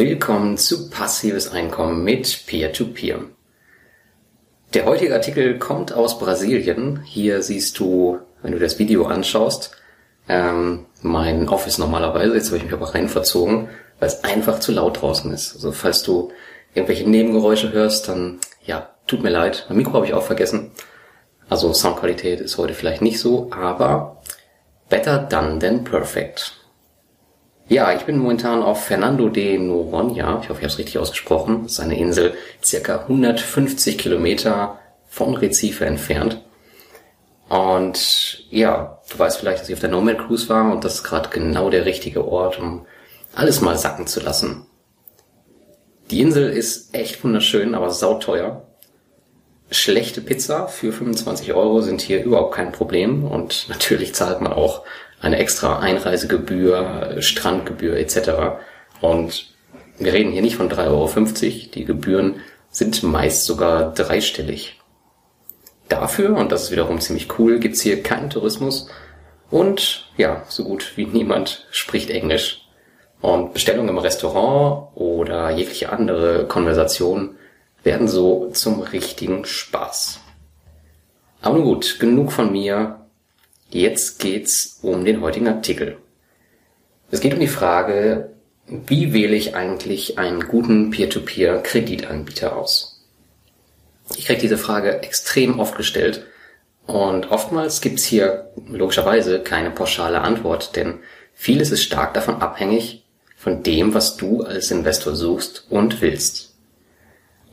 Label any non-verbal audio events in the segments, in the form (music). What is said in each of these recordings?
Willkommen zu Passives Einkommen mit Peer-to-Peer. -Peer. Der heutige Artikel kommt aus Brasilien. Hier siehst du, wenn du das Video anschaust, ähm, mein Office normalerweise. Jetzt habe ich mich aber rein verzogen, weil es einfach zu laut draußen ist. Also falls du irgendwelche Nebengeräusche hörst, dann ja, tut mir leid. Mein Mikro habe ich auch vergessen. Also Soundqualität ist heute vielleicht nicht so, aber better done than perfect. Ja, ich bin momentan auf Fernando de Noronha. Ich hoffe, ich habe es richtig ausgesprochen. Das ist eine Insel circa 150 Kilometer von Recife entfernt. Und ja, du weißt vielleicht, dass ich auf der Nomad Cruise war und das ist gerade genau der richtige Ort, um alles mal sacken zu lassen. Die Insel ist echt wunderschön, aber sauteuer. Schlechte Pizza für 25 Euro sind hier überhaupt kein Problem und natürlich zahlt man auch eine extra Einreisegebühr, Strandgebühr etc. Und wir reden hier nicht von 3,50 Euro. Die Gebühren sind meist sogar dreistellig. Dafür, und das ist wiederum ziemlich cool, gibt's hier keinen Tourismus und ja, so gut wie niemand spricht Englisch. Und Bestellungen im Restaurant oder jegliche andere Konversation werden so zum richtigen Spaß. Aber nun gut, genug von mir. Jetzt geht's um den heutigen Artikel. Es geht um die Frage, wie wähle ich eigentlich einen guten Peer-to-Peer-Kreditanbieter aus? Ich kriege diese Frage extrem oft gestellt und oftmals gibt's hier logischerweise keine pauschale Antwort, denn vieles ist stark davon abhängig von dem, was du als Investor suchst und willst.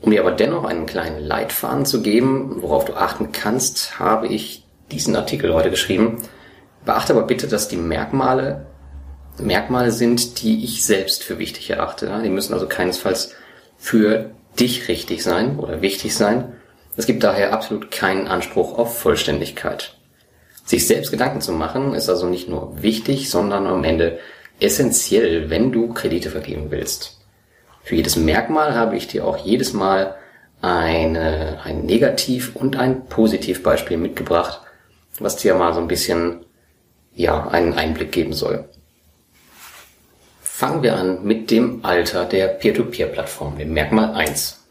Um dir aber dennoch einen kleinen Leitfaden zu geben, worauf du achten kannst, habe ich diesen Artikel heute geschrieben. Beachte aber bitte, dass die Merkmale Merkmale sind, die ich selbst für wichtig erachte. Die müssen also keinesfalls für dich richtig sein oder wichtig sein. Es gibt daher absolut keinen Anspruch auf Vollständigkeit. Sich selbst Gedanken zu machen, ist also nicht nur wichtig, sondern am Ende essentiell, wenn du Kredite vergeben willst. Für jedes Merkmal habe ich dir auch jedes Mal eine, ein Negativ- und ein Positivbeispiel mitgebracht, was dir mal so ein bisschen, ja, einen Einblick geben soll. Fangen wir an mit dem Alter der Peer-to-Peer-Plattform, dem Merkmal 1.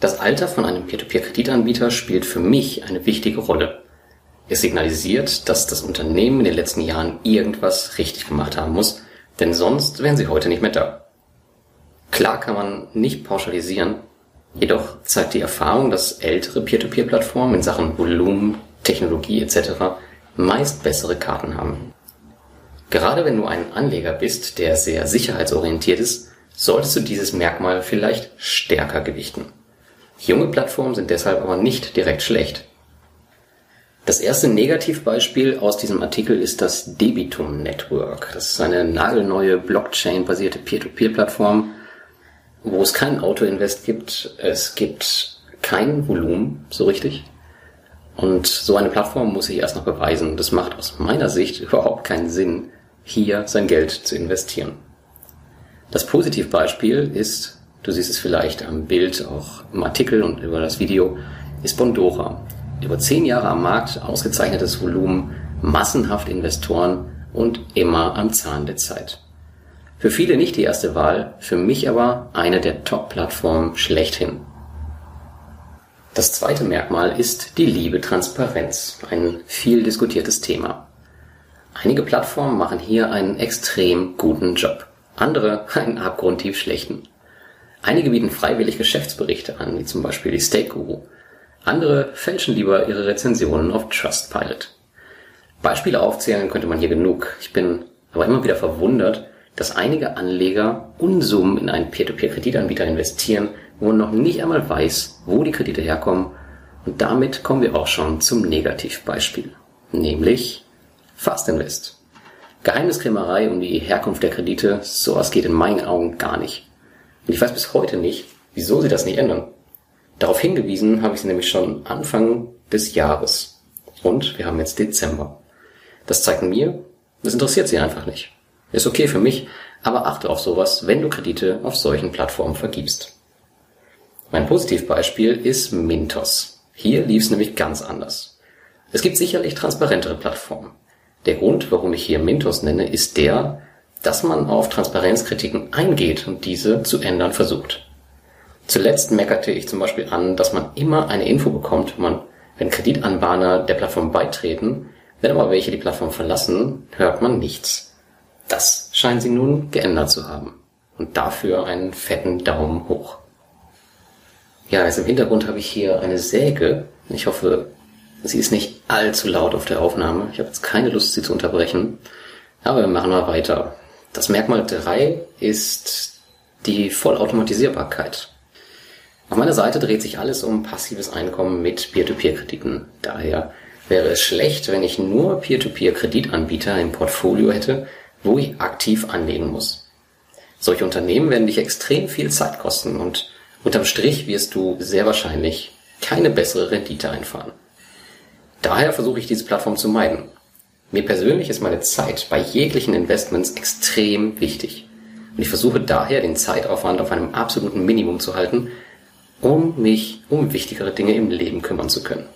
Das Alter von einem Peer-to-Peer-Kreditanbieter spielt für mich eine wichtige Rolle. Es signalisiert, dass das Unternehmen in den letzten Jahren irgendwas richtig gemacht haben muss, denn sonst wären sie heute nicht mehr da. Klar kann man nicht pauschalisieren, jedoch zeigt die Erfahrung, dass ältere Peer-to-Peer-Plattformen in Sachen Volumen, Technologie etc. meist bessere Karten haben. Gerade wenn du ein Anleger bist, der sehr sicherheitsorientiert ist, solltest du dieses Merkmal vielleicht stärker gewichten. Junge Plattformen sind deshalb aber nicht direkt schlecht. Das erste Negativbeispiel aus diesem Artikel ist das Debitum Network. Das ist eine nagelneue Blockchain-basierte Peer-to-Peer-Plattform, wo es kein Auto-Invest gibt. Es gibt kein Volumen, so richtig. Und so eine Plattform muss sich erst noch beweisen. Das macht aus meiner Sicht (laughs) überhaupt keinen Sinn, hier sein Geld zu investieren. Das Positivbeispiel ist, du siehst es vielleicht am Bild, auch im Artikel und über das Video, ist Bondora. Über zehn Jahre am Markt, ausgezeichnetes Volumen, massenhaft Investoren und immer am Zahn der Zeit. Für viele nicht die erste Wahl, für mich aber eine der Top-Plattformen schlechthin. Das zweite Merkmal ist die liebe Transparenz, ein viel diskutiertes Thema. Einige Plattformen machen hier einen extrem guten Job, andere (laughs) einen abgrundtief schlechten. Einige bieten freiwillig Geschäftsberichte an, wie zum Beispiel die Stake Guru. Andere fälschen lieber ihre Rezensionen auf Trustpilot. Beispiele aufzählen könnte man hier genug. Ich bin aber immer wieder verwundert, dass einige Anleger Unsummen in einen Peer-to-Peer-Kreditanbieter investieren, wo man noch nicht einmal weiß, wo die Kredite herkommen. Und damit kommen wir auch schon zum Negativbeispiel, nämlich Fast Invest. Geheimniskrämerei um die Herkunft der Kredite, sowas geht in meinen Augen gar nicht. Und ich weiß bis heute nicht, wieso sie das nicht ändern. Darauf hingewiesen habe ich sie nämlich schon Anfang des Jahres. Und wir haben jetzt Dezember. Das zeigt mir, das interessiert sie einfach nicht. Ist okay für mich, aber achte auf sowas, wenn du Kredite auf solchen Plattformen vergibst. Mein Positivbeispiel ist Mintos. Hier lief es nämlich ganz anders. Es gibt sicherlich transparentere Plattformen. Der Grund, warum ich hier Mintos nenne, ist der, dass man auf Transparenzkritiken eingeht und diese zu ändern versucht. Zuletzt meckerte ich zum Beispiel an, dass man immer eine Info bekommt, wenn man, wenn Kreditanbahner der Plattform beitreten, wenn aber welche die Plattform verlassen, hört man nichts. Das scheinen sie nun geändert zu haben. Und dafür einen fetten Daumen hoch. Ja, also im Hintergrund habe ich hier eine Säge. Ich hoffe, sie ist nicht allzu laut auf der Aufnahme. Ich habe jetzt keine Lust, sie zu unterbrechen. Aber wir machen mal weiter. Das Merkmal 3 ist die Vollautomatisierbarkeit. Auf meiner Seite dreht sich alles um passives Einkommen mit Peer-to-Peer-Krediten. Daher wäre es schlecht, wenn ich nur Peer-to-Peer-Kreditanbieter im Portfolio hätte, wo ich aktiv anlegen muss. Solche Unternehmen werden dich extrem viel Zeit kosten und unterm Strich wirst du sehr wahrscheinlich keine bessere Rendite einfahren. Daher versuche ich diese Plattform zu meiden. Mir persönlich ist meine Zeit bei jeglichen Investments extrem wichtig. Und ich versuche daher den Zeitaufwand auf einem absoluten Minimum zu halten, um mich um wichtigere Dinge im Leben kümmern zu können.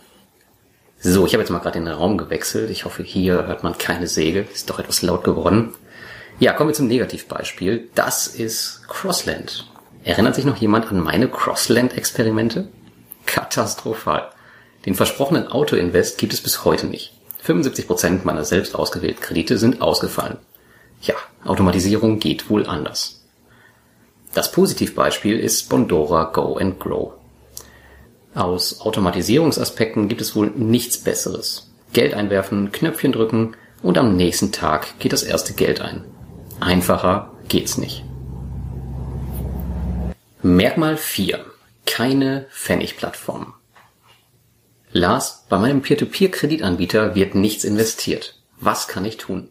So, ich habe jetzt mal gerade den Raum gewechselt. Ich hoffe, hier hört man keine Säge. Ist doch etwas laut geworden. Ja, kommen wir zum Negativbeispiel. Das ist Crossland. Erinnert sich noch jemand an meine Crossland-Experimente? Katastrophal. Den versprochenen Auto-Invest gibt es bis heute nicht. 75% meiner selbst ausgewählten Kredite sind ausgefallen. Ja, Automatisierung geht wohl anders. Das Positivbeispiel ist Bondora Go and Grow. Aus Automatisierungsaspekten gibt es wohl nichts Besseres. Geld einwerfen, Knöpfchen drücken und am nächsten Tag geht das erste Geld ein. Einfacher geht's nicht. Merkmal 4. Keine Pfennigplattform. Lars, bei meinem Peer-to-Peer-Kreditanbieter wird nichts investiert. Was kann ich tun?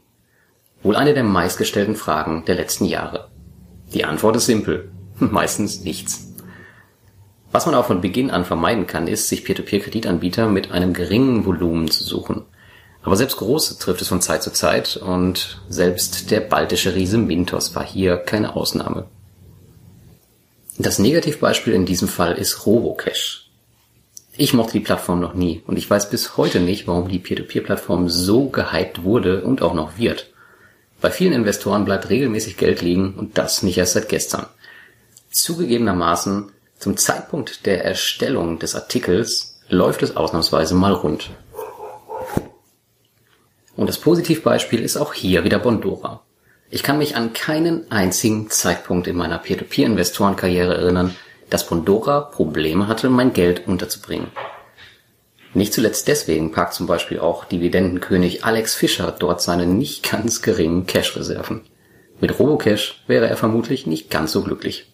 Wohl eine der meistgestellten Fragen der letzten Jahre. Die Antwort ist simpel. (laughs) Meistens nichts. Was man auch von Beginn an vermeiden kann, ist, sich Peer-to-Peer-Kreditanbieter mit einem geringen Volumen zu suchen. Aber selbst große trifft es von Zeit zu Zeit und selbst der baltische Riese Mintos war hier keine Ausnahme. Das Negativbeispiel in diesem Fall ist Robocash. Ich mochte die Plattform noch nie und ich weiß bis heute nicht, warum die Peer-to-Peer-Plattform so gehypt wurde und auch noch wird. Bei vielen Investoren bleibt regelmäßig Geld liegen und das nicht erst seit gestern. Zugegebenermaßen, zum Zeitpunkt der Erstellung des Artikels läuft es ausnahmsweise mal rund. Und das Positivbeispiel ist auch hier wieder Bondora. Ich kann mich an keinen einzigen Zeitpunkt in meiner Peer-to-Peer-Investorenkarriere erinnern, dass Bondora Probleme hatte, mein Geld unterzubringen. Nicht zuletzt deswegen parkt zum Beispiel auch Dividendenkönig Alex Fischer dort seine nicht ganz geringen Cash-Reserven. Mit Robocash wäre er vermutlich nicht ganz so glücklich.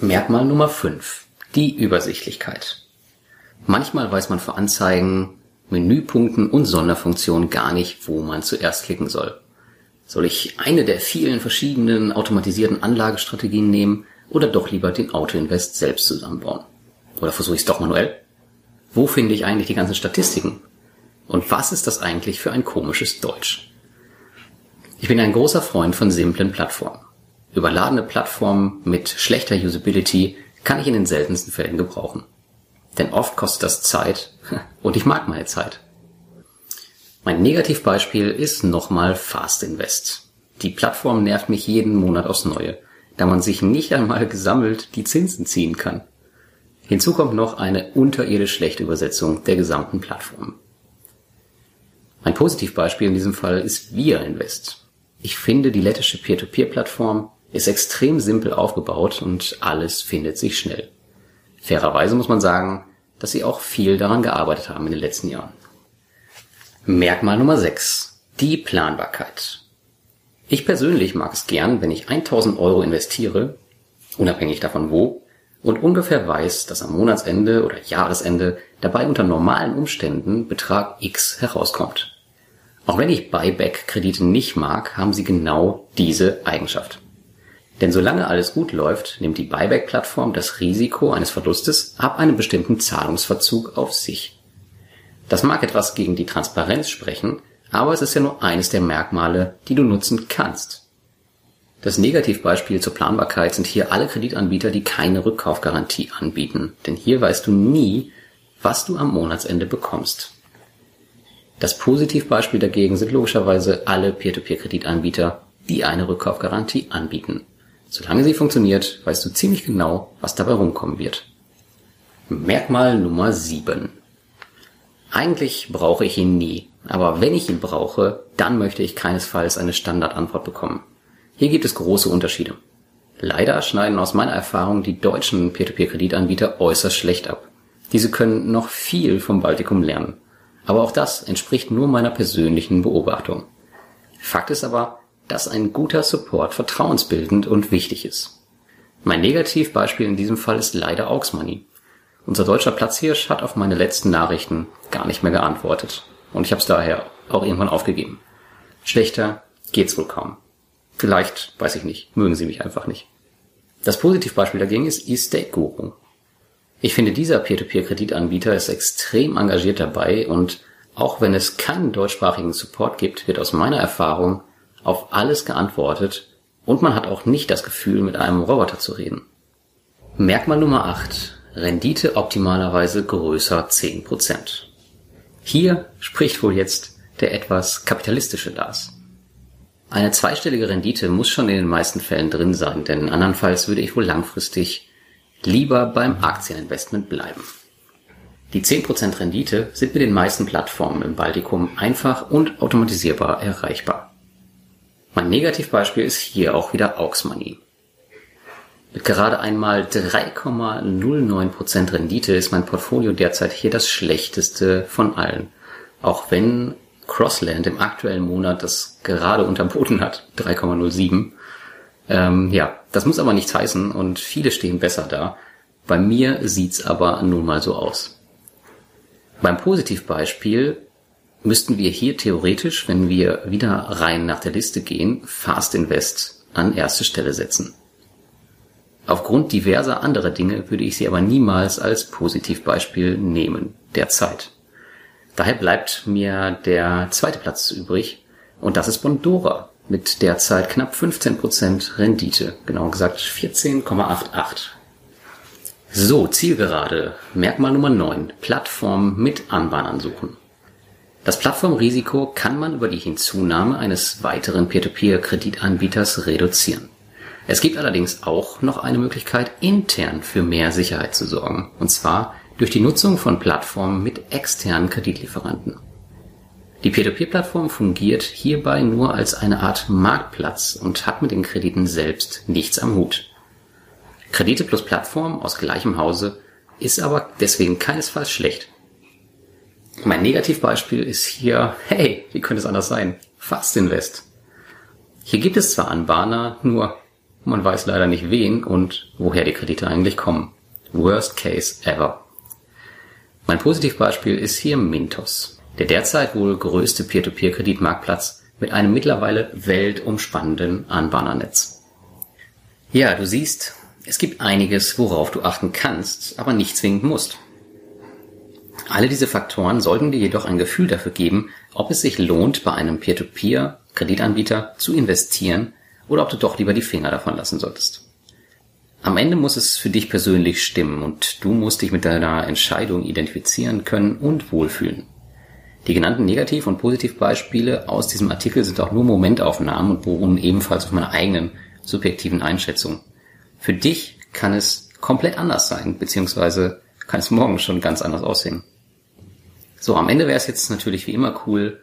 Merkmal Nummer 5. Die Übersichtlichkeit. Manchmal weiß man vor Anzeigen, Menüpunkten und Sonderfunktionen gar nicht, wo man zuerst klicken soll. Soll ich eine der vielen verschiedenen automatisierten Anlagestrategien nehmen oder doch lieber den Autoinvest selbst zusammenbauen? Oder versuche ich es doch manuell? Wo finde ich eigentlich die ganzen Statistiken? Und was ist das eigentlich für ein komisches Deutsch? Ich bin ein großer Freund von simplen Plattformen. Überladene Plattformen mit schlechter Usability kann ich in den seltensten Fällen gebrauchen. Denn oft kostet das Zeit (laughs) und ich mag meine Zeit. Mein Negativbeispiel ist nochmal Fast Invest. Die Plattform nervt mich jeden Monat aufs Neue da man sich nicht einmal gesammelt die Zinsen ziehen kann. Hinzu kommt noch eine unterirdisch schlechte Übersetzung der gesamten Plattform. Ein Positivbeispiel in diesem Fall ist Via Invest. Ich finde, die lettische Peer-to-Peer-Plattform ist extrem simpel aufgebaut und alles findet sich schnell. Fairerweise muss man sagen, dass sie auch viel daran gearbeitet haben in den letzten Jahren. Merkmal Nummer 6. Die Planbarkeit. Ich persönlich mag es gern, wenn ich 1000 Euro investiere, unabhängig davon wo, und ungefähr weiß, dass am Monatsende oder Jahresende dabei unter normalen Umständen Betrag X herauskommt. Auch wenn ich Buyback-Kredite nicht mag, haben sie genau diese Eigenschaft. Denn solange alles gut läuft, nimmt die Buyback-Plattform das Risiko eines Verlustes ab einem bestimmten Zahlungsverzug auf sich. Das mag etwas gegen die Transparenz sprechen, aber es ist ja nur eines der Merkmale, die du nutzen kannst. Das Negativbeispiel zur Planbarkeit sind hier alle Kreditanbieter, die keine Rückkaufgarantie anbieten, denn hier weißt du nie, was du am Monatsende bekommst. Das Positivbeispiel dagegen sind logischerweise alle Peer-to-Peer-Kreditanbieter, die eine Rückkaufgarantie anbieten. Solange sie funktioniert, weißt du ziemlich genau, was dabei rumkommen wird. Merkmal Nummer 7. Eigentlich brauche ich ihn nie, aber wenn ich ihn brauche, dann möchte ich keinesfalls eine Standardantwort bekommen. Hier gibt es große Unterschiede. Leider schneiden aus meiner Erfahrung die deutschen Peer-to-Peer-Kreditanbieter äußerst schlecht ab. Diese können noch viel vom Baltikum lernen. Aber auch das entspricht nur meiner persönlichen Beobachtung. Fakt ist aber, dass ein guter Support vertrauensbildend und wichtig ist. Mein Negativbeispiel in diesem Fall ist leider Auxmoney. Unser deutscher Platzhirsch hat auf meine letzten Nachrichten gar nicht mehr geantwortet. Und ich habe es daher auch irgendwann aufgegeben. Schlechter geht's wohl kaum. Vielleicht, weiß ich nicht, mögen sie mich einfach nicht. Das Positivbeispiel dagegen ist eState Guru. Ich finde, dieser Peer-to-Peer-Kreditanbieter ist extrem engagiert dabei und auch wenn es keinen deutschsprachigen Support gibt, wird aus meiner Erfahrung auf alles geantwortet und man hat auch nicht das Gefühl, mit einem Roboter zu reden. Merkmal Nummer 8. Rendite optimalerweise größer 10%. Hier spricht wohl jetzt der etwas kapitalistische Lars. Eine zweistellige Rendite muss schon in den meisten Fällen drin sein, denn andernfalls würde ich wohl langfristig lieber beim Aktieninvestment bleiben. Die 10% Rendite sind mit den meisten Plattformen im Baltikum einfach und automatisierbar erreichbar. Mein Negativbeispiel ist hier auch wieder Auxmoney. Mit gerade einmal 3,09% Rendite ist mein Portfolio derzeit hier das schlechteste von allen. Auch wenn Crossland im aktuellen Monat das gerade unterboten hat, 3,07. Ähm, ja, das muss aber nichts heißen und viele stehen besser da. Bei mir sieht's aber nun mal so aus. Beim Positivbeispiel müssten wir hier theoretisch, wenn wir wieder rein nach der Liste gehen, Fast Invest an erste Stelle setzen. Aufgrund diverser anderer Dinge würde ich sie aber niemals als Positivbeispiel nehmen, derzeit. Daher bleibt mir der zweite Platz übrig und das ist Bondora mit derzeit knapp 15% Rendite, genau gesagt 14,88. So, Zielgerade, Merkmal Nummer 9, Plattform mit Anbahnern suchen. Das Plattformrisiko kann man über die Hinzunahme eines weiteren Peer-to-Peer-Kreditanbieters reduzieren. Es gibt allerdings auch noch eine Möglichkeit, intern für mehr Sicherheit zu sorgen, und zwar durch die Nutzung von Plattformen mit externen Kreditlieferanten. Die Peer-to-Peer-Plattform fungiert hierbei nur als eine Art Marktplatz und hat mit den Krediten selbst nichts am Hut. Kredite plus Plattform aus gleichem Hause ist aber deswegen keinesfalls schlecht. Mein Negativbeispiel ist hier, hey, wie könnte es anders sein? Fast Invest. Hier gibt es zwar Anbahner, nur man weiß leider nicht wen und woher die Kredite eigentlich kommen. Worst case ever. Mein Positivbeispiel ist hier Mintos, der derzeit wohl größte Peer-to-Peer-Kreditmarktplatz mit einem mittlerweile weltumspannenden Anbahnernetz. Ja, du siehst, es gibt einiges, worauf du achten kannst, aber nicht zwingend musst. Alle diese Faktoren sollten dir jedoch ein Gefühl dafür geben, ob es sich lohnt, bei einem Peer-to-Peer-Kreditanbieter zu investieren oder ob du doch lieber die Finger davon lassen solltest. Am Ende muss es für dich persönlich stimmen und du musst dich mit deiner Entscheidung identifizieren können und wohlfühlen. Die genannten Negativ- und Positivbeispiele aus diesem Artikel sind auch nur Momentaufnahmen und beruhen ebenfalls auf meiner eigenen subjektiven Einschätzung. Für dich kann es komplett anders sein, beziehungsweise kann es morgen schon ganz anders aussehen. So, am Ende wäre es jetzt natürlich wie immer cool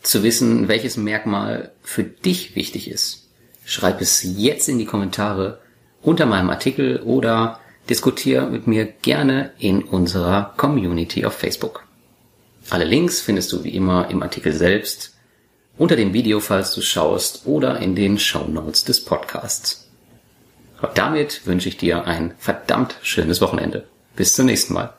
zu wissen, welches Merkmal für dich wichtig ist. Schreib es jetzt in die Kommentare unter meinem Artikel oder diskutiere mit mir gerne in unserer Community auf Facebook. Alle Links findest du wie immer im Artikel selbst, unter dem Video, falls du schaust, oder in den Show Notes des Podcasts. Und damit wünsche ich dir ein verdammt schönes Wochenende. Bis zum nächsten Mal.